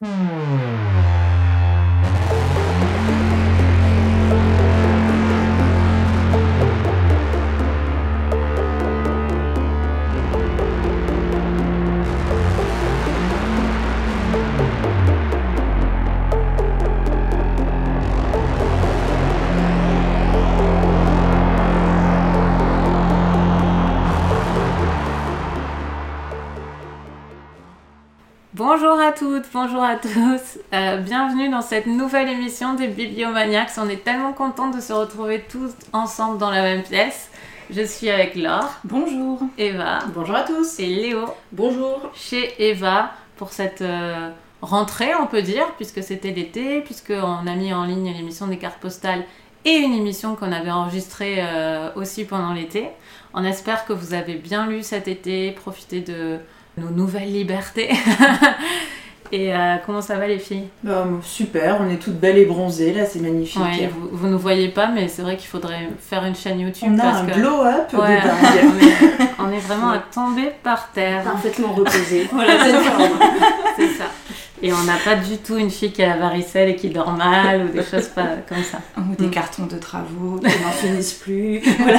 Bonjour toutes, bonjour à tous. Euh, bienvenue dans cette nouvelle émission des Bibliomaniacs. On est tellement contents de se retrouver tous ensemble dans la même pièce. Je suis avec Laure. Bonjour. Eva. Bonjour à tous. Et Léo. Bonjour. Chez Eva pour cette euh, rentrée, on peut dire, puisque c'était l'été, puisqu'on a mis en ligne l'émission des cartes postales et une émission qu'on avait enregistrée euh, aussi pendant l'été. On espère que vous avez bien lu cet été, profité de nos nouvelles libertés. Et euh, comment ça va les filles? Bah, Super, on est toutes belles et bronzées là, c'est magnifique. vous, ne nous voyez pas, mais c'est vrai qu'il faudrait faire une chaîne YouTube. On a un glow-up on, est, on, est, vraiment à tomber par terre. Parfaitement reposé. voilà, c'est ça. Et on n'a pas du tout une fille qui a la varicelle et qui dort mal ou des choses pas comme ça. Ou des mm. cartons de travaux qui n'en finissent plus. voilà.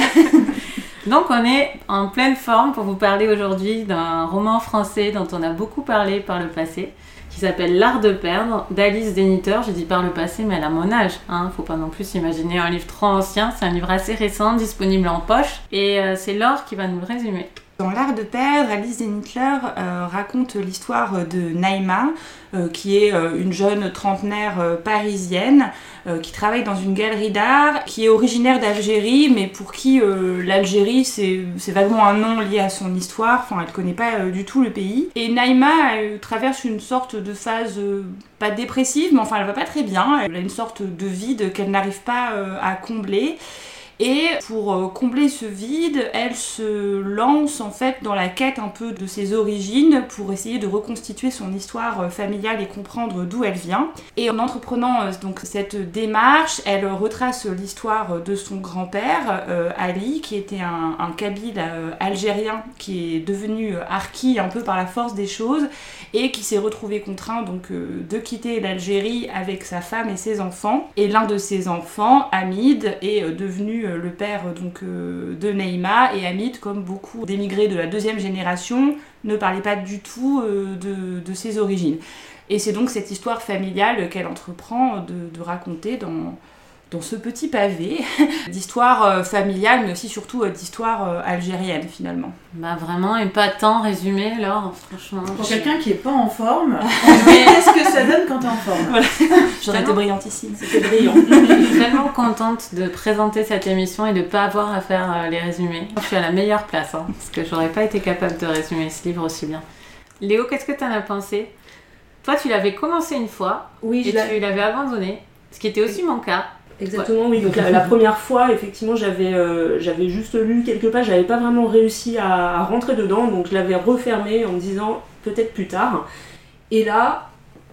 Donc on est en pleine forme pour vous parler aujourd'hui d'un roman français dont on a beaucoup parlé par le passé, qui s'appelle L'art de perdre d'Alice Déniteur. J'ai dit par le passé, mais elle a mon âge. Hein. Faut pas non plus imaginer un livre trop ancien. C'est un livre assez récent, disponible en poche. Et euh, c'est Laure qui va nous le résumer. Dans L'Art de perdre, Alice Zenitler euh, raconte l'histoire de Naïma, euh, qui est euh, une jeune trentenaire parisienne qui travaille dans une galerie d'art, qui est originaire d'Algérie, mais pour qui l'Algérie c'est vaguement un nom lié à son histoire, enfin elle connaît pas du tout le pays. Et Naïma traverse une sorte de phase pas dépressive, mais enfin elle va pas très bien, elle a une sorte de vide qu'elle n'arrive pas à combler. Et pour euh, combler ce vide, elle se lance en fait dans la quête un peu de ses origines pour essayer de reconstituer son histoire euh, familiale et comprendre d'où elle vient. Et en entreprenant euh, donc cette démarche, elle retrace l'histoire de son grand-père, Ali, qui était un, un kabyle algérien qui est devenu harki un peu par la force des choses et qui s'est retrouvé contraint donc de quitter l'Algérie avec sa femme et ses enfants. Et l'un de ses enfants, Hamid, est devenu le père donc euh, de Neymar et Hamid, comme beaucoup d'émigrés de la deuxième génération, ne parlait pas du tout euh, de, ses origines. Et c'est donc cette histoire familiale qu'elle entreprend de raconter dans, dans ce petit pavé d'histoire euh, familiale, mais aussi surtout euh, d'histoire euh, algérienne finalement. Bah vraiment, et pas tant résumé alors, franchement. Pour quelqu'un qui est pas en forme, qu'est-ce que ça donne quand t'es en forme voilà. J'aurais été brillantissime. C'était brillant. Je suis tellement contente de présenter cette émission et de pas avoir à faire les résumés. Je suis à la meilleure place, hein, parce que j'aurais pas été capable de résumer ce livre aussi bien. Léo, qu'est-ce que t'en as pensé? Toi, tu l'avais commencé une fois, oui, et tu l'avais abandonné, ce qui était aussi mon cas. Exactement, oui. Donc la, première fois, effectivement, j'avais euh, j'avais juste lu quelques pages, j'avais pas vraiment réussi à, rentrer dedans, donc je l'avais refermé en me disant peut-être plus tard. Et là,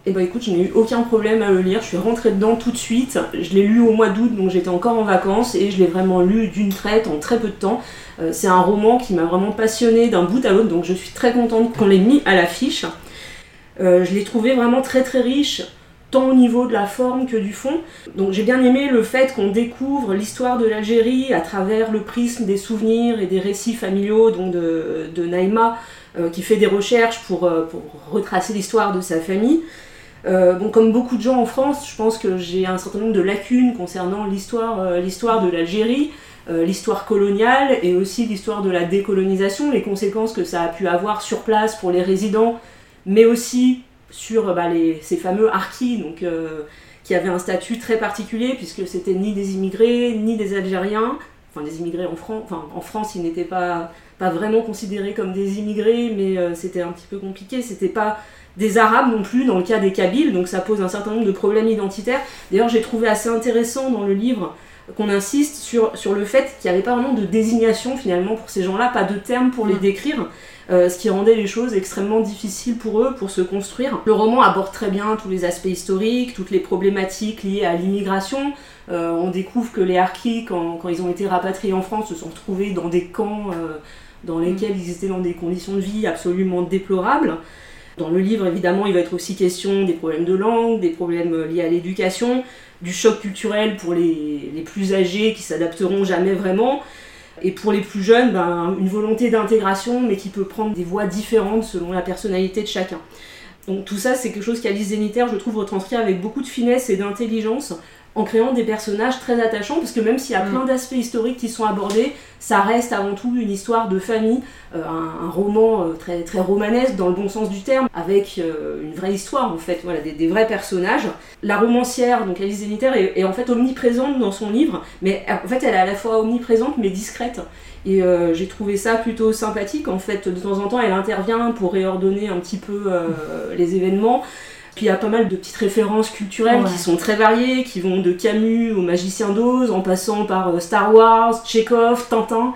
eh ben écoute, je n'ai eu aucun problème à le lire, je suis rentrée dedans tout de suite. Je l'ai lu au mois d'août, donc j'étais encore en vacances, et je l'ai vraiment lu d'une traite en très peu de temps. Euh, c'est un roman qui m'a vraiment passionné d'un bout à l'autre, donc je suis très contente qu'on l'ait mis à l'affiche. Euh, je l'ai trouvé vraiment très très riche tant au niveau de la forme que du fond. Donc j'ai bien aimé le fait qu'on découvre l'histoire de l'Algérie à travers le prisme des souvenirs et des récits familiaux donc de, de Naïma, euh, qui fait des recherches pour, euh, pour retracer l'histoire de sa famille. Euh, bon, comme beaucoup de gens en France, je pense que j'ai un certain nombre de lacunes concernant l'histoire, l'histoire de l'Algérie, l'histoire coloniale et aussi l'histoire de la décolonisation, les conséquences que ça a pu avoir sur place pour les résidents, mais aussi sur bah, ces fameux harkis, donc, euh, qui avaient un statut très particulier, puisque c'était ni des immigrés, ni des Algériens. Enfin, des immigrés en France, enfin, en France, ils n'étaient pas, pas vraiment considérés comme des immigrés, mais euh, c'était un petit peu compliqué. C'était pas des Arabes non plus dans le cas des Kabyles, donc ça pose un certain nombre de problèmes identitaires. D'ailleurs, j'ai trouvé assez intéressant dans le livre qu'on insiste sur, sur le fait qu'il n'y avait pas vraiment de désignation finalement pour ces gens-là, pas de terme pour les mm. décrire. Euh, ce qui rendait les choses extrêmement difficiles pour eux pour se construire. Le roman aborde très bien tous les aspects historiques, toutes les problématiques liées à l'immigration. Euh, on découvre que les Harkis, quand, ils ont été rapatriés en France, se sont retrouvés dans des camps euh, dans lesquels ils étaient dans des conditions de vie absolument déplorables. Dans le livre, évidemment, il va être aussi question des problèmes de langue, des problèmes liés à l'éducation, du choc culturel pour les, les plus âgés qui s'adapteront jamais vraiment, et pour les plus jeunes, ben, une volonté d'intégration, mais qui peut prendre des voies différentes selon la personnalité de chacun. Donc tout ça, c'est quelque chose qu'Alice Zénitaire, je trouve, retranscrit avec beaucoup de finesse et d'intelligence, en créant des personnages très attachants, parce que même s'il y a Mm. plein d'aspects historiques qui sont abordés, ça reste avant tout une histoire de famille, euh, un, un roman euh, très, très romanesque dans le bon sens du terme, avec euh, une vraie histoire en fait, voilà, des, des vrais personnages. La romancière, donc Alice Zénitaire, est, est en fait omniprésente dans son livre, mais en fait elle est à la fois omniprésente mais discrète. Et j'ai trouvé ça plutôt sympathique. En fait, de temps en temps, elle intervient pour réordonner un petit peu les événements. Puis il y a pas mal de petites références culturelles Ouais. qui sont très variées, qui vont de Camus au Magicien d'Oz, en passant par euh, Star Wars, Tchekhov, Tintin.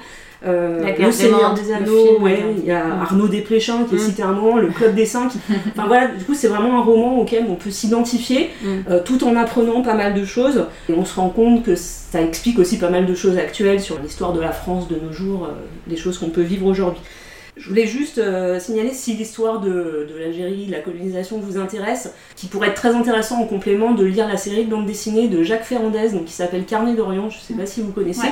euh, le Seigneur des Anneaux, ouais, il y a Mm. Arnaud Desplechin qui est Mm. cité un moment, le Club des Cinq. Enfin voilà, du coup c'est vraiment un roman auquel on peut s'identifier Mm. euh, tout en apprenant pas mal de choses. Et on se rend compte que ça explique aussi pas mal de choses actuelles sur l'histoire de la France de nos jours, euh, des choses qu'on peut vivre aujourd'hui. Je voulais juste euh, signaler si l'histoire de, de l'Algérie, de la colonisation vous intéresse, qui pourrait être très intéressant en complément de lire la série de bande dessinée de Jacques Ferrandez, qui s'appelle Carnet d'Orient, je sais pas si vous connaissez.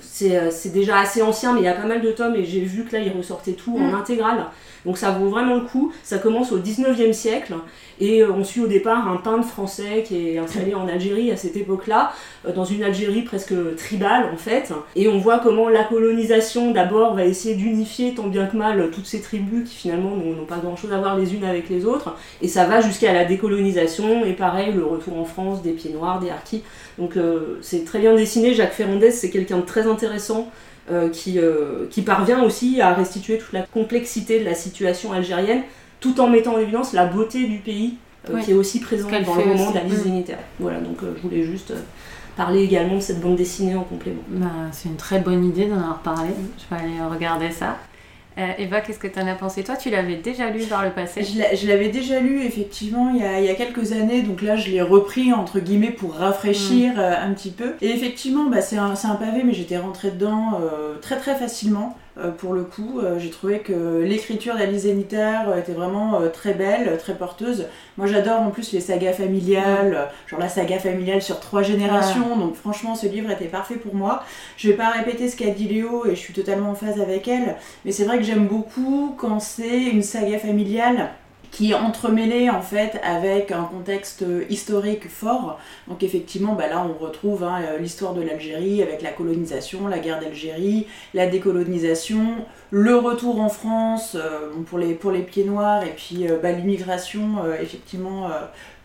C'est euh, c'est déjà assez ancien, mais il y a pas mal de tomes et j'ai vu que là il ressortait tout en Mm. intégrale. Donc ça vaut vraiment le coup. Ça commence au 19e siècle et on suit au départ un peintre français qui est installé en Algérie à cette époque-là, euh, dans une Algérie presque tribale en fait. Et on voit comment la colonisation d'abord va essayer d'unifier tant bien que mal toutes ces tribus qui finalement n'ont n'ont pas grand-chose à voir les unes avec les autres. Et ça va jusqu'à la décolonisation et pareil le retour en France des pieds noirs, des harkis. Donc euh, c'est très bien dessiné. Jacques Ferrandez c'est quelqu'un de très intéressant. euh, qui, euh, qui parvient aussi à restituer toute la complexité de la situation algérienne tout en mettant en évidence la beauté du pays euh, Oui. qui est aussi présente dans le fait roman aussi. d'Alice Mm. Zénitaire. Voilà, donc je voulais juste parler également de cette bande dessinée en complément. Bah, c'est une très bonne idée d'en avoir parlé. Je vais aller regarder ça. Euh, Eva, qu'est-ce que tu en as pensé? Toi, tu l'avais déjà lu par le passé. Je l'a- je l'avais déjà lu effectivement il y, a, il y a quelques années, donc là je l'ai repris entre guillemets pour rafraîchir euh, un petit peu. Et effectivement, bah, c'est un, un pavé, mais j'étais rentrée dedans euh, très très facilement. Euh, pour le coup, Euh, j'ai trouvé que l'écriture d'Alice Zénitaire euh, était vraiment très belle, très porteuse. Moi j'adore en plus les sagas familiales, genre la saga familiale sur trois générations, donc franchement ce livre était parfait pour moi. Je vais pas répéter ce qu'a dit Léo et je suis totalement en phase avec elle, mais c'est vrai que j'aime beaucoup quand c'est une saga familiale qui est entremêlée en fait avec un contexte historique fort. Donc effectivement, bah là on retrouve hein, euh, l'histoire de l'Algérie avec la colonisation, la guerre d'Algérie, la décolonisation, le retour en France euh, pour, les, pour les pieds noirs et puis euh, bah, l'immigration effectivement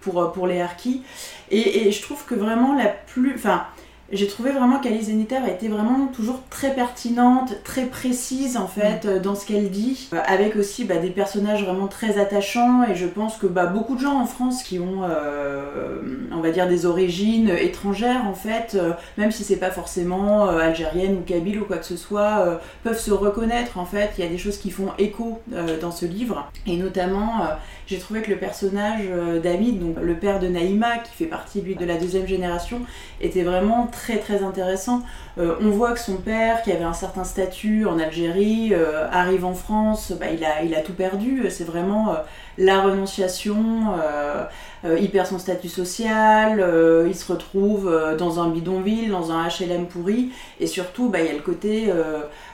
pour, pour les harkis. Et, et je trouve que vraiment la plus... Enfin, j'ai trouvé vraiment qu'Alice Zénitaire a été vraiment toujours très pertinente, très précise en fait euh, dans ce qu'elle dit, euh, avec aussi bah, des personnages vraiment très attachants et je pense que bah, beaucoup de gens en France qui ont, euh, on va dire, des origines étrangères en fait, euh, même si c'est pas forcément euh, algérienne ou kabyle ou quoi que ce soit, peuvent se reconnaître en fait. Il y a des choses qui font écho dans ce livre et notamment j'ai trouvé que le personnage d'Hamid, donc le père de Naïma, qui fait partie lui de la deuxième génération, était vraiment très très intéressant. Euh, on voit que son père, qui avait un certain statut en Algérie, euh, arrive en France, bah, il, a, il a tout perdu. C'est vraiment euh, la renonciation, il perd son statut social, il se retrouve dans un bidonville, dans un HLM pourri, et surtout bah, il y a le côté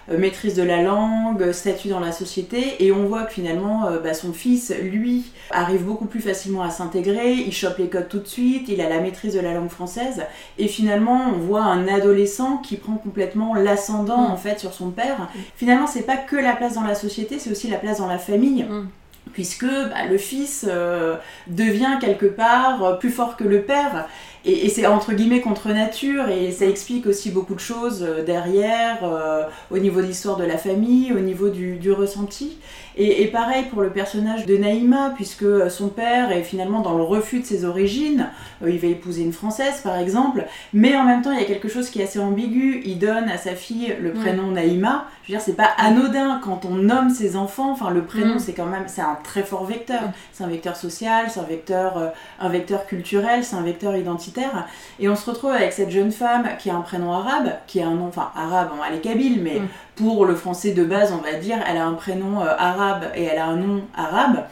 maîtrise de la langue, statut dans la société, et on voit que finalement bah, son fils, lui, arrive beaucoup plus facilement à s'intégrer, il chope les codes tout de suite, il a la maîtrise de la langue française, et finalement on voit un adolescent qui prend complètement l'ascendant Mm. en fait sur son père. Finalement c'est pas que la place dans la société, c'est aussi la place dans la famille. Mm. Puisque bah, le fils euh, devient quelque part euh, plus fort que le père, et, et c'est entre guillemets contre nature, et ça explique aussi beaucoup de choses euh, derrière, euh, au niveau de l'histoire de la famille, au niveau du, du ressenti. Et, et pareil pour le personnage de Naïma, puisque euh, son père est finalement dans le refus de ses origines, Euh, il va épouser une Française par exemple, mais en même temps il y a quelque chose qui est assez ambigu, il donne à sa fille le prénom Naïma, je veux dire c'est pas anodin quand on nomme ses enfants, enfin le prénom Mm. c'est quand même, c'est un très fort vecteur, Mm. c'est un vecteur social, c'est un vecteur, euh, un vecteur culturel, c'est un vecteur identitaire, et on se retrouve avec cette jeune femme qui a un prénom arabe, qui a un nom, enfin arabe, bon, elle est kabyle, mais Mm. pour le français de base on va dire, elle a un prénom euh, arabe et elle a un nom arabe,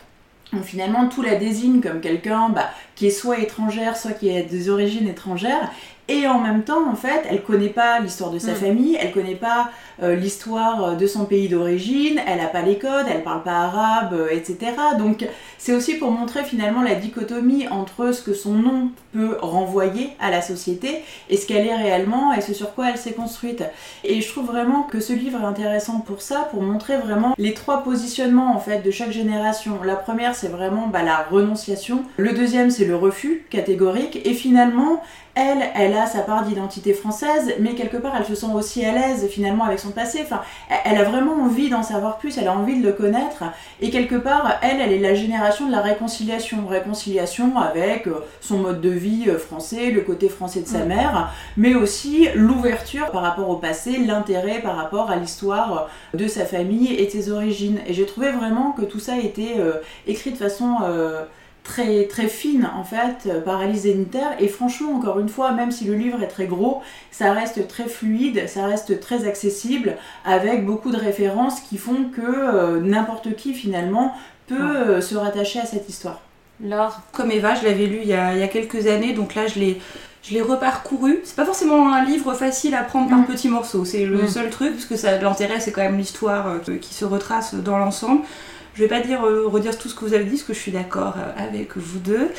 finalement tout la désigne comme quelqu'un bah, qui est soit étrangère, soit qui a des origines étrangères, et en même temps, en fait, elle connaît pas l'histoire de sa Mm. famille, elle connaît pas euh, l'histoire de son pays d'origine, elle a pas les codes, elle parle pas arabe, euh, etc. Donc c'est aussi pour montrer finalement la dichotomie entre ce que son nom peut renvoyer à la société et ce qu'elle est réellement et ce sur quoi elle s'est construite. Et je trouve vraiment que ce livre est intéressant pour ça, pour montrer vraiment les trois positionnements en fait de chaque génération. La première c'est vraiment bah, la renonciation, le deuxième c'est le refus catégorique et finalement elle, elle a sa part d'identité française, mais quelque part elle se sent aussi à l'aise finalement avec son passé. Enfin, elle- a vraiment envie d'en savoir plus, elle a envie de le connaître, et quelque part elle, elle est la génération de la réconciliation, réconciliation avec euh, son mode de vie euh, français, le côté français de sa mère, mais aussi l'ouverture par rapport au passé, l'intérêt par rapport à l'histoire de sa famille et de ses origines. Et j'ai trouvé vraiment que tout ça était euh, écrit de façon euh, très, très fine en fait euh, par Alice Zeniter et franchement encore une fois même si le livre est très gros ça reste très fluide ça reste très accessible avec beaucoup de références qui font que euh, n'importe qui finalement peut euh, se rattacher à cette histoire Laure, Comme Eva, je l'avais lu il y, a, il y a quelques années, donc là je l'ai, je l'ai reparcouru. C'est pas forcément un livre facile à prendre par Mm. petits morceaux, c'est le Mm. seul truc, parce que ça, l'intérêt c'est quand même l'histoire euh, qui se retrace dans l'ensemble. Je vais pas dire, euh, redire tout ce que vous avez dit, parce que je suis d'accord euh, avec vous deux.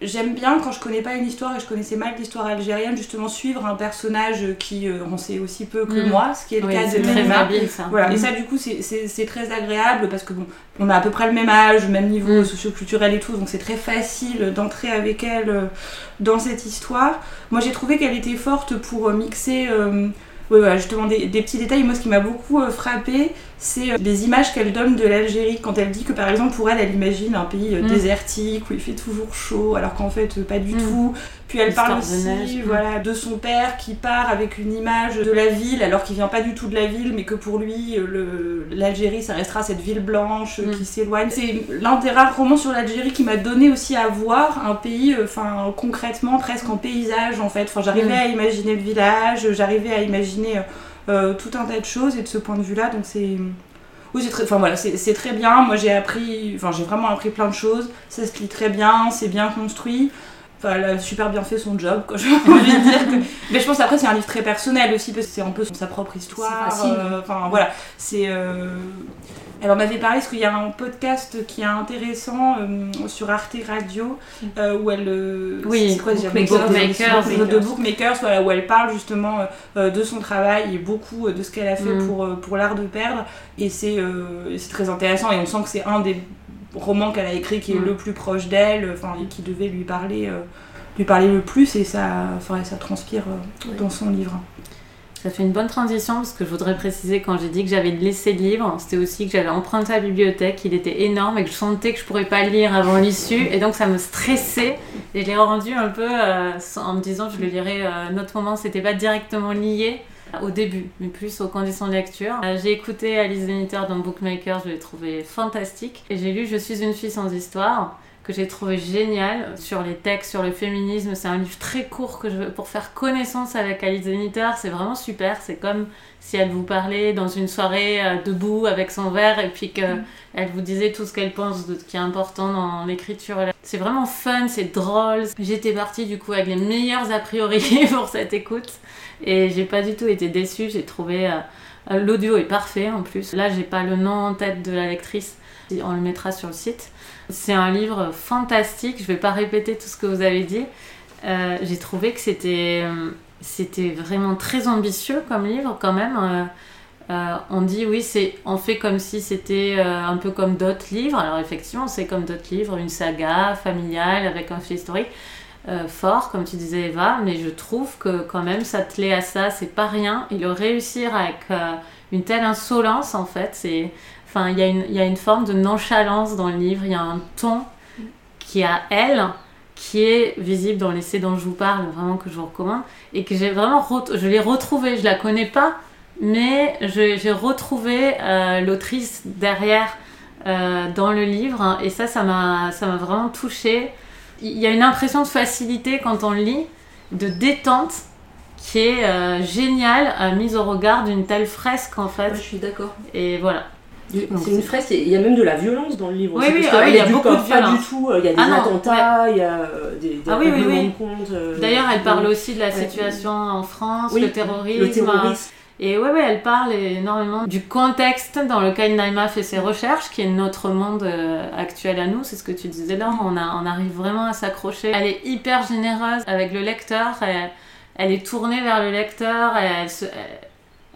J'aime bien quand je connais pas une histoire et je connaissais mal l'histoire algérienne, justement suivre un personnage qui euh, en sait aussi peu que Mm. moi, ce qui est le oui, cas de très habile ça. Voilà, et Mm. ça du coup c'est- très agréable parce que bon, on a à peu près le même âge, le même niveau Mm. socio-culturel et tout, donc c'est très facile d'entrer avec elle euh, dans cette histoire. Moi j'ai trouvé qu'elle était forte pour mixer euh, ouais, justement des, des petits détails. Moi ce qui m'a beaucoup euh, frappé, c'est euh, les images qu'elle donne de l'Algérie quand elle dit que par exemple pour elle, elle imagine un pays euh, Mm. désertique où il fait toujours chaud alors qu'en fait euh, pas du Mm. tout. Puis elle parle de aussi neige, mm. voilà, de son père qui part avec une image de la ville alors qu'il vient pas du tout de la ville mais que pour lui l'Algérie ça restera cette ville blanche qui s'éloigne. C'est l'un des rares romans sur l'Algérie qui m'a donné aussi à voir un pays enfin concrètement presque en paysage en fait. Enfin j'arrivais à imaginer le village, j'arrivais à imaginer euh, tout un tas de choses et de ce point de vue-là donc c'est oui, c'est très, enfin voilà, c'est très bien. Moi, j'ai appris, enfin, j'ai vraiment appris plein de choses. Ça se lit très bien, c'est bien construit. Enfin, elle a super bien fait son job, quoi. J'ai envie de dire que... Mais je pense après, c'est un livre très personnel aussi, parce que c'est un peu sa propre histoire. Euh, Enfin, voilà. C'est. euh, Elle en avait parlé parce qu'il y a un podcast qui est intéressant euh, sur Arte Radio euh, où elle. Oui, c'est quoi déjà Bookmakers. Bookmakers, Bookmakers. de Bookmakers, voilà, où elle parle justement de son travail et beaucoup de ce qu'elle a fait Mm. pour, pour l'art de perdre. Et c'est c'est très intéressant et on sent que c'est un des romans qu'elle a écrit qui est Mm. le plus proche d'elle, enfin, et qui devait lui parler, euh, lui parler le plus et ça, enfin, ça transpire euh, dans son livre. Ça fait une bonne transition parce que je voudrais préciser quand j'ai dit que j'avais laissé le livre, c'était aussi que j'avais emprunté à la bibliothèque, il était énorme et que je sentais que je pourrais pas lire avant l'issue et donc ça me stressait et je l'ai rendu un peu euh, en me disant que je le lirais autre moment, c'était pas directement lié au début, mais plus aux conditions de lecture. Euh, j'ai écouté Alice Zeniter dans Bookmaker, je l'ai trouvé fantastique et j'ai lu Je suis une fille sans histoire que j'ai trouvé génial sur les textes, sur le féminisme. C'est un livre très court que je veux pour faire connaissance avec Alice Zeniter. C'est vraiment super. C'est comme si elle vous parlait dans une soirée euh, debout avec son verre et puis que elle vous disait tout ce qu'elle pense de ce qui est important dans l'écriture. C'est vraiment fun, c'est drôle. J'étais partie du coup avec les meilleurs a priori pour cette écoute et j'ai pas du tout été déçue. J'ai trouvé euh, l'audio est parfait en plus. Là, j'ai pas le nom en tête de la lectrice. On le mettra sur le site. C'est un livre fantastique. Je vais pas répéter tout ce que vous avez dit. Euh, j'ai trouvé que c'était euh, c'était vraiment très ambitieux comme livre quand même. Euh, euh, on dit oui, c'est on fait comme si c'était euh, un peu comme d'autres livres. Alors effectivement, c'est comme d'autres livres, une saga familiale avec un fait historique euh, fort, comme tu disais Eva. Mais je trouve que quand même, s'atteler à ça, c'est pas rien. Et le réussir avec euh, une telle insolence, en fait, c'est Enfin, il y, a une- il y a une forme de nonchalance dans le livre, il y a un ton qui a elle, qui est visible dans l'essai dont je vous parle, vraiment que je vous recommande, et que j'ai vraiment, je l'ai retrouvée, je la connais pas, mais j'ai retrouvé euh, l'autrice derrière dans le livre, hein, et ça, ça m'a vraiment touchée. Il y a une impression de facilité quand on le lit, de détente, qui est euh, géniale, euh, mise au regard d'une telle fresque en fait. Ouais, je suis d'accord. Et voilà. C'est une fresque, il y a même de la violence dans le livre. Oui, aussi, oui, parce ah oui, il y a beaucoup de pas violence. du tout. euh, Il y a des Ah non, attentats, il y a euh, des, des Ah oui, oui, de compte. euh, D'ailleurs, elle parle aussi de la Ouais. situation en France, Oui, le terrorisme. le terrorisme. Et ouais, ouais, elle parle énormément du contexte dans lequel Naïma fait ses recherches, qui est notre monde euh, actuel à nous. C'est ce que tu disais là. On, a, on arrive vraiment à s'accrocher. Elle est hyper généreuse avec le lecteur. Elle, elle est tournée vers le lecteur. Elle, se, elle,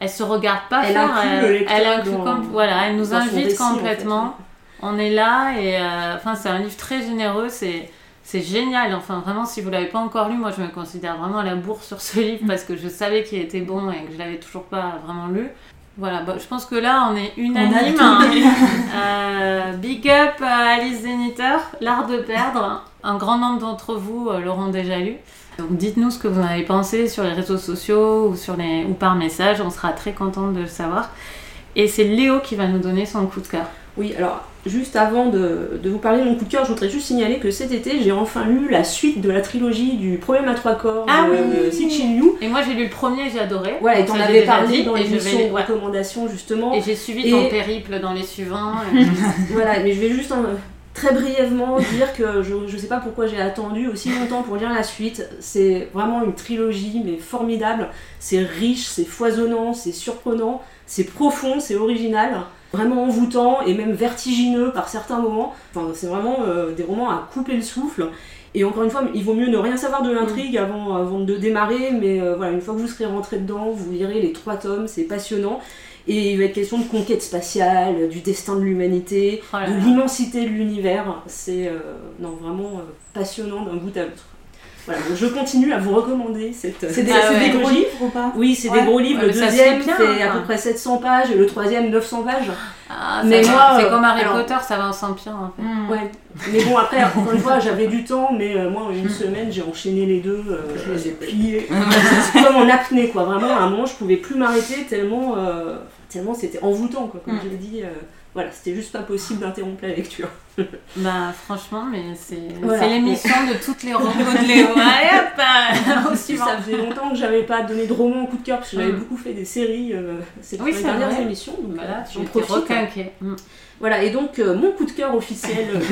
elle se regarde pas Elle faire. inclut elle, le lecteur elle inclut dans- com- voilà, elle nous invite récit, en fait, complètement. On est là et euh, enfin c'est un livre très généreux. C'est c'est génial, enfin vraiment si vous l'avez pas encore lu, moi je me considère vraiment à la bourre sur ce livre parce que je savais qu'il était bon et que je l'avais toujours pas vraiment lu. Voilà, bah, je pense que là on est unanime. hein. Euh, big up à Alice Zeniter, L'art de perdre. Un grand nombre d'entre vous euh, l'auront déjà lu. Donc dites-nous ce que vous en avez pensé sur les réseaux sociaux ou, sur les... ou par message, on sera très contente de le savoir. Et c'est Léo qui va nous donner son coup de cœur. Oui, alors juste avant de, de vous parler de mon coup de cœur, je voudrais juste signaler que cet été, j'ai enfin lu la suite de la trilogie du Problème à trois corps Ah de, oui. Liu. Et moi j'ai lu le premier, j'ai adoré. Voilà, et t'en avais parlé dit, dans vais les- de ouais. recommandation justement. Et j'ai suivi Et- ton périple dans les suivants. et- Voilà, mais je vais juste euh, très brièvement dire que je, je sais pas pourquoi j'ai attendu aussi longtemps pour lire la suite. C'est vraiment une trilogie, mais formidable. C'est riche, c'est foisonnant, c'est surprenant, c'est profond, c'est original. Vraiment envoûtant et même vertigineux par certains moments. Enfin, c'est vraiment euh, des romans à couper le souffle. Et encore une fois, il vaut mieux ne rien savoir de l'intrigue avant, avant de démarrer, mais euh, voilà, une fois que vous serez rentré dedans, vous lirez les trois tomes, c'est passionnant. Et il va être question de conquête spatiale, du destin de l'humanité, Oh de l'immensité de l'univers. C'est euh, non, vraiment passionnant d'un bout à l'autre. Voilà, donc je continue à vous recommander cette C'est des, Ah c'est ouais. des gros livres ou pas? Oui, c'est Ouais. des gros livres. Ouais, le deuxième fait à hein. peu près 700 pages et le troisième 900 pages. Ah, Mais moi, c'est euh, comme Harry alors- Potter, ça va en s'empirant en fait. Hmm. Ouais. Mais bon, après, encore une fois, j'avais du temps, mais euh, moi, en une semaine, j'ai enchaîné les deux. euh, Je les ai pliés. comme en apnée, quoi. Vraiment, à un moment, je pouvais plus m'arrêter tellement, euh, tellement c'était envoûtant, quoi. Comme Mm. je l'ai dit, euh, voilà, c'était juste pas possible d'interrompre la lecture. Bah franchement, mais c'est Voilà. l'émission de toutes les romans de Léo. Allez hop, euh, au Si, suivant. ça faisait longtemps que j'avais pas donné de roman coup de cœur, parce que j'avais Mm. beaucoup fait des séries euh, ces Oui, dernières vrai. émissions. Donc, Bah là, euh, j'en profite. Mm. Voilà, et donc, euh, mon coup de cœur officiel euh,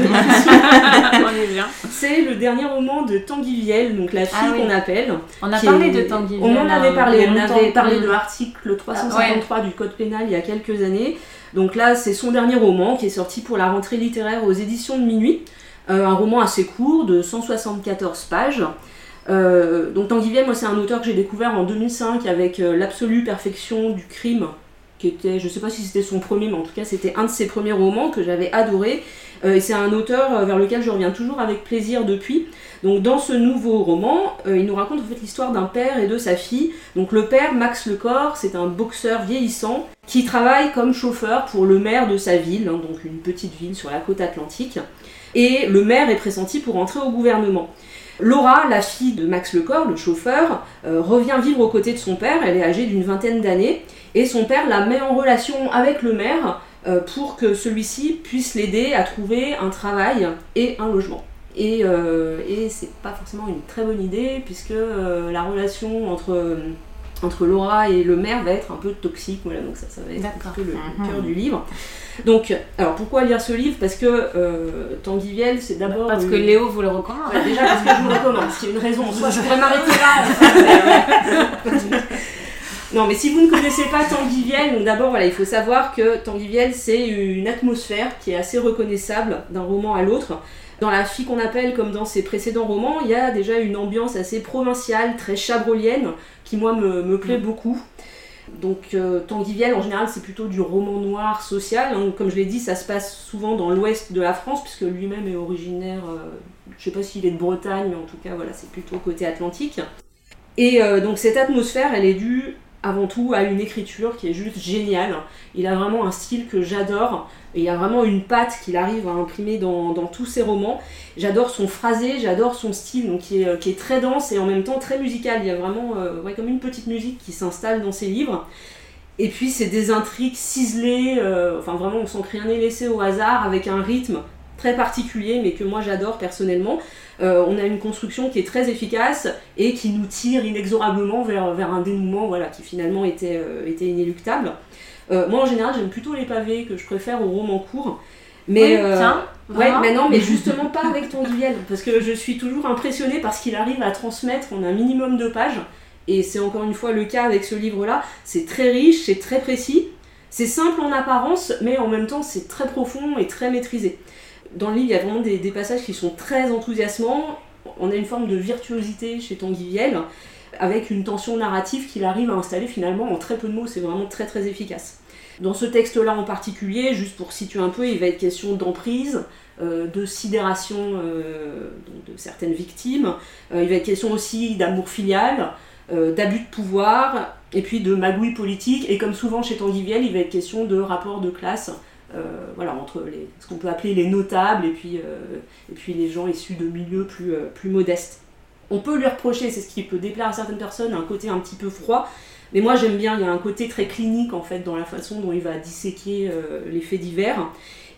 c'est le dernier roman de Tanguy Viel, donc la fille Ah oui. qu'on appelle. On a parlé est- de Tanguy. On en avait parlé, on avait parlé Mm. de l'article 353 du Code pénal il y a quelques années. Donc là, c'est son dernier roman qui est sorti pour la rentrée littéraire aux éditions de Minuit. Euh, un roman assez court de 174 pages. Euh, donc Tanguy moi, c'est un auteur que j'ai découvert en 2005 avec euh, L'absolue perfection du crime, qui était, je sais pas si c'était son premier, mais en tout cas, c'était un de ses premiers romans que j'avais adoré. Euh, c'est un auteur euh, vers lequel je reviens toujours avec plaisir depuis. Donc dans ce nouveau roman, euh, il nous raconte en l'histoire d'un père et de sa fille. Donc le père, Max Lecor, c'est un boxeur vieillissant qui travaille comme chauffeur pour le maire de sa ville, hein, donc une petite ville sur la côte atlantique. Et le maire est pressenti pour entrer au gouvernement. Laura, la fille de Max Lecor, le chauffeur, revient vivre aux côtés de son père, elle est âgée d'une vingtaine d'années, et son père la met en relation avec le maire euh, pour que celui-ci puisse l'aider à trouver un travail et un logement. Et, euh, et c'est pas forcément une très bonne idée puisque euh, la relation entre, euh, entre Laura et le maire va être un peu toxique, voilà, donc ça, ça va être un peu le, le Mhm. cœur du livre. Donc, alors pourquoi lire ce livre? Parce que euh, Tanguy Viel, c'est d'abord. Parce une- que Léo vous le recommande. Ouais, déjà parce que je vous le recommande, c'est une raison en soi, je pourrais m'arrêter là. non, mais si vous ne connaissez pas Tanguy Viel, donc d'abord, voilà, il faut savoir que Tanguy Viel, c'est une atmosphère qui est assez reconnaissable d'un roman à l'autre. Dans La fille qu'on appelle, comme dans ses précédents romans, il y a déjà une ambiance assez provinciale, très chabrolienne, qui moi me, me plaît beaucoup. Donc euh, Tanguy en général, c'est plutôt du roman noir social. hein. Comme je l'ai dit, ça se passe souvent dans l'ouest de la France, puisque lui-même est originaire, euh, je sais pas s'il est de Bretagne, mais en tout cas, voilà, c'est plutôt côté atlantique. Et euh, donc cette atmosphère, elle est due avant tout à une écriture qui est juste géniale. Il a vraiment un style que j'adore. Il y a vraiment une patte qu'il arrive à imprimer dans, tous ses romans. J'adore son phrasé, j'adore son style, donc qui est, euh, qui est très dense et en même temps très musical. Il y a vraiment euh, comme une petite musique qui s'installe dans ses livres. Et puis c'est des intrigues ciselées, euh, enfin vraiment on sent que rien n'est laissé au hasard, avec un rythme très particulier, mais que moi j'adore personnellement. Euh, on a une construction qui est très efficace et qui nous tire inexorablement vers, vers un dénouement voilà, qui finalement était, euh, était inéluctable. Euh, moi en général j'aime plutôt les pavés que je préfère au roman court. Mais, Oui, tiens, ouais, mais non, mais justement pas avec Tanguy parce que je suis toujours impressionnée parce qu'il arrive à transmettre en un minimum de pages, et c'est encore une fois le cas avec ce livre-là. C'est très riche, c'est très précis, c'est simple en apparence, mais en même temps c'est très profond et très maîtrisé. Dans le livre, il y a vraiment des, passages qui sont très enthousiasmants. On a une forme de virtuosité chez Tanguy avec une tension narrative qu'il arrive à installer finalement en très peu de mots. C'est vraiment très très efficace. Dans ce texte-là en particulier, juste pour situer un peu, il va être question d'emprise, euh, de sidération euh, de certaines victimes. Euh, il va être question aussi d'amour filial, d'abus de pouvoir, et puis de magouille politique. Et comme souvent chez Tanguy il va être question de rapports de classe. Euh, voilà, entre les, ce qu'on peut appeler les notables et puis, euh, et puis les gens issus de milieux plus, euh, plus modestes. On peut lui reprocher, c'est ce qui peut déplaire à certaines personnes, un côté un petit peu froid, mais moi j'aime bien, il y a un côté très clinique en fait dans la façon dont il va disséquer les faits divers.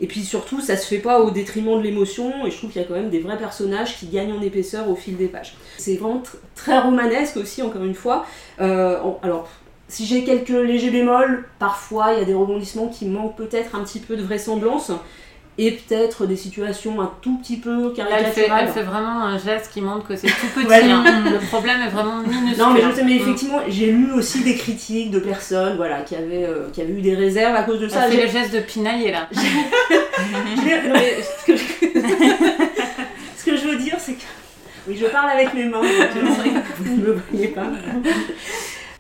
Et puis surtout, ça se fait pas au détriment de l'émotion, et je trouve qu'il y a quand même des vrais personnages qui gagnent en épaisseur au fil des pages. C'est vraiment tr- très romanesque aussi, encore une fois. Alors, si j'ai quelques légers bémols, parfois il y a des rebondissements qui manquent peut-être un petit peu de vraisemblance, et peut-être des situations un tout petit peu Là, elle, fait, caricaturales. elle fait vraiment un geste qui montre que c'est tout petit. Ouais. hein. Le problème est vraiment minuscule. Non, mais je sais, mais Mm. effectivement, j'ai lu aussi des critiques de personnes voilà, qui, avaient, euh, qui avaient eu des réserves à cause de ça. Elle fait le geste de pinailler là. Je l'ai- non, mais ce, que je... ce que je veux dire, c'est que. Oui, je parle avec mes mains, donc, vous ne me voyez pas.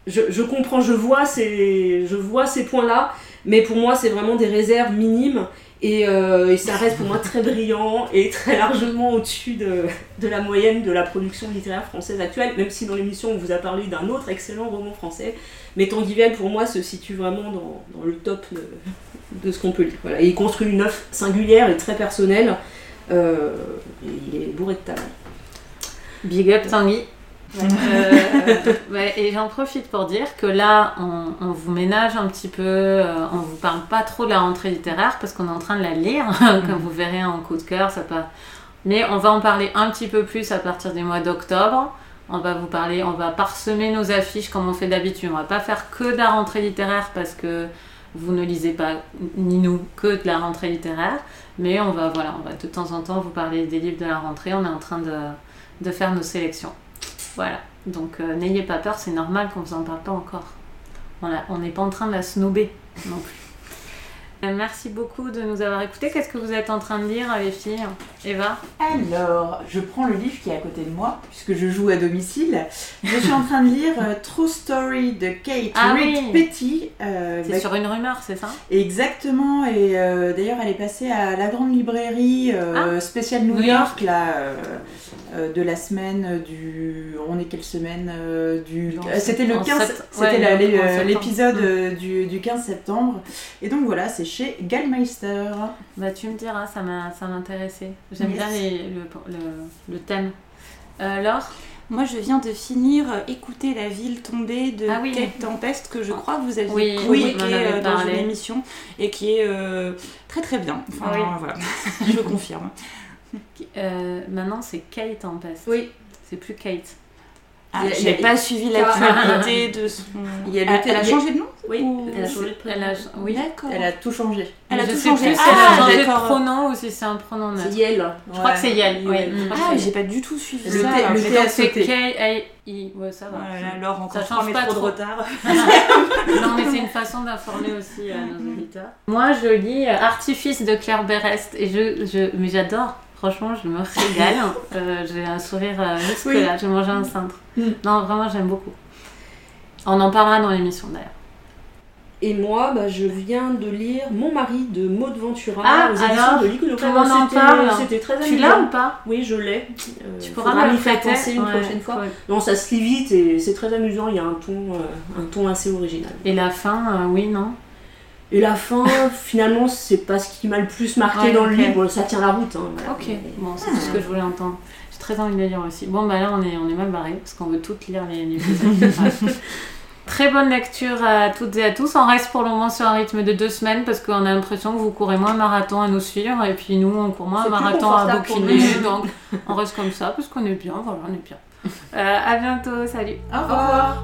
Je, comprends, je vois ces, je vois ces points-là, mais pour moi, c'est vraiment des réserves minimes. Et, euh, ça reste pour moi très brillant et très largement au-dessus de, la moyenne de la production littéraire française actuelle, même si dans l'émission on vous a parlé d'un autre excellent roman français. Mais Tanguy Viel, pour moi, se situe vraiment dans, le top de, ce qu'on peut lire. Voilà. Il construit une œuvre singulière et très personnelle. Euh, et il est bourré de talent. Big up Tanguy. Euh, ouais, et j'en profite pour dire que là, on, on vous ménage un petit peu, euh, on vous parle pas trop de la rentrée littéraire parce qu'on est en train de la lire, comme vous verrez en coup de cœur, ça peut... Mais on va en parler un petit peu plus à partir du mois d'octobre. On va vous parler, on va parsemer nos affiches comme on fait d'habitude. On va pas faire que de la rentrée littéraire parce que vous ne lisez pas, ni nous, que de la rentrée littéraire. Mais on va, voilà, on va de temps en temps vous parler des livres de la rentrée. On est en train de, de faire nos sélections. Voilà. Donc euh, n'ayez pas peur, c'est normal qu'on vous en parle pas encore. On n'est pas en train de la snober non plus. Euh, Merci beaucoup de nous avoir écoutés. Qu'est-ce que vous êtes en train de lire, les filles Eva Alors, je prends le livre qui est à côté de moi, puisque je joue à domicile. Je suis en train de lire euh, True Story de Kate Ah Reed oui. Petty. euh, C'est bah, sur une rumeur, c'est ça Exactement, et euh, d'ailleurs elle est passée à la grande librairie euh, spéciale New, New York, là, euh, euh, de la semaine du... On est quelle semaine euh, du... Euh, C'était le sept- 15... en sept- C'était ouais, euh, l'épisode Mm. euh, du, du 15 septembre. Et donc voilà, c'est chez Gallmeister. Bah tu me diras, ça m'a ça m'intéressait. J'aime Yes. bien les- le, le, le thème. Euh, Laure? Moi, je viens de finir Écouter la ville tombée de Ah oui. Kate Tempest, que je crois que vous aviez Oui, euh, dans parlé. une émission, et qui est euh, très très bien. Enfin, Oui. voilà, je confirme. Euh, Maintenant c'est Kate Tempest. Oui. C'est plus Kate. Ah, j'ai pas suivi Ah. l'actualité de son... Il y a le elle, a changé de nom Oui, Ou- elle a changé de oui. D'accord. Elle a tout changé. Elle a je tout sais changé. plus si Ah, elle a changé de pronom ou si c'est un pronom neutre. C'est Yel. Je crois que c'est Yel. Mm. Ah, j'ai pas du tout suivi Le ça. alors le a sauté. K-A-I. Ouais, ça va. Oh là là, Laure, encore Ça change pas métros de trop. retard. non, mais c'est une façon d'informer aussi euh, nos auditeurs. Moi, je lis Artifice de Claire Berest et je, je mais j'adore. Franchement, je me régale. Euh, J'ai un sourire euh, jusque là. Je mangeais un cintre. Mm. Non, vraiment, j'aime beaucoup. On en parlera dans l'émission d'ailleurs. Et moi, bah, je viens de lire Mon mari de Maud Ventura Ah, aux éditions alors, de en C'était- très Tu amusant. l'as ou pas? Oui, je l'ai. Euh, Tu pourras m'y faire penser une Ouais, prochaine fois. Non, ça se lit vite et c'est très amusant. Il y a un ton, euh, un ton assez original. Et la fin, euh, oui, non? Et la fin, finalement, c'est pas ce qui m'a le plus marqué Ouais, dans le livre. Ça tient la route. hein, voilà. Ok, bon, c'est tout ce que je voulais entendre. J'ai très envie de les lire aussi. Bon, bah là, on est, on est mal barré parce qu'on veut toutes lire les. Ouais. Très bonne lecture à toutes et à tous. On reste pour le moment sur un rythme de deux semaines parce qu'on a l'impression que vous courez moins marathon à nous suivre et puis nous on court moins plus marathon à confortable pour bouquiner. nous. Donc on reste comme ça parce qu'on est bien, voilà, on est bien. Euh, à bientôt, salut. Au revoir.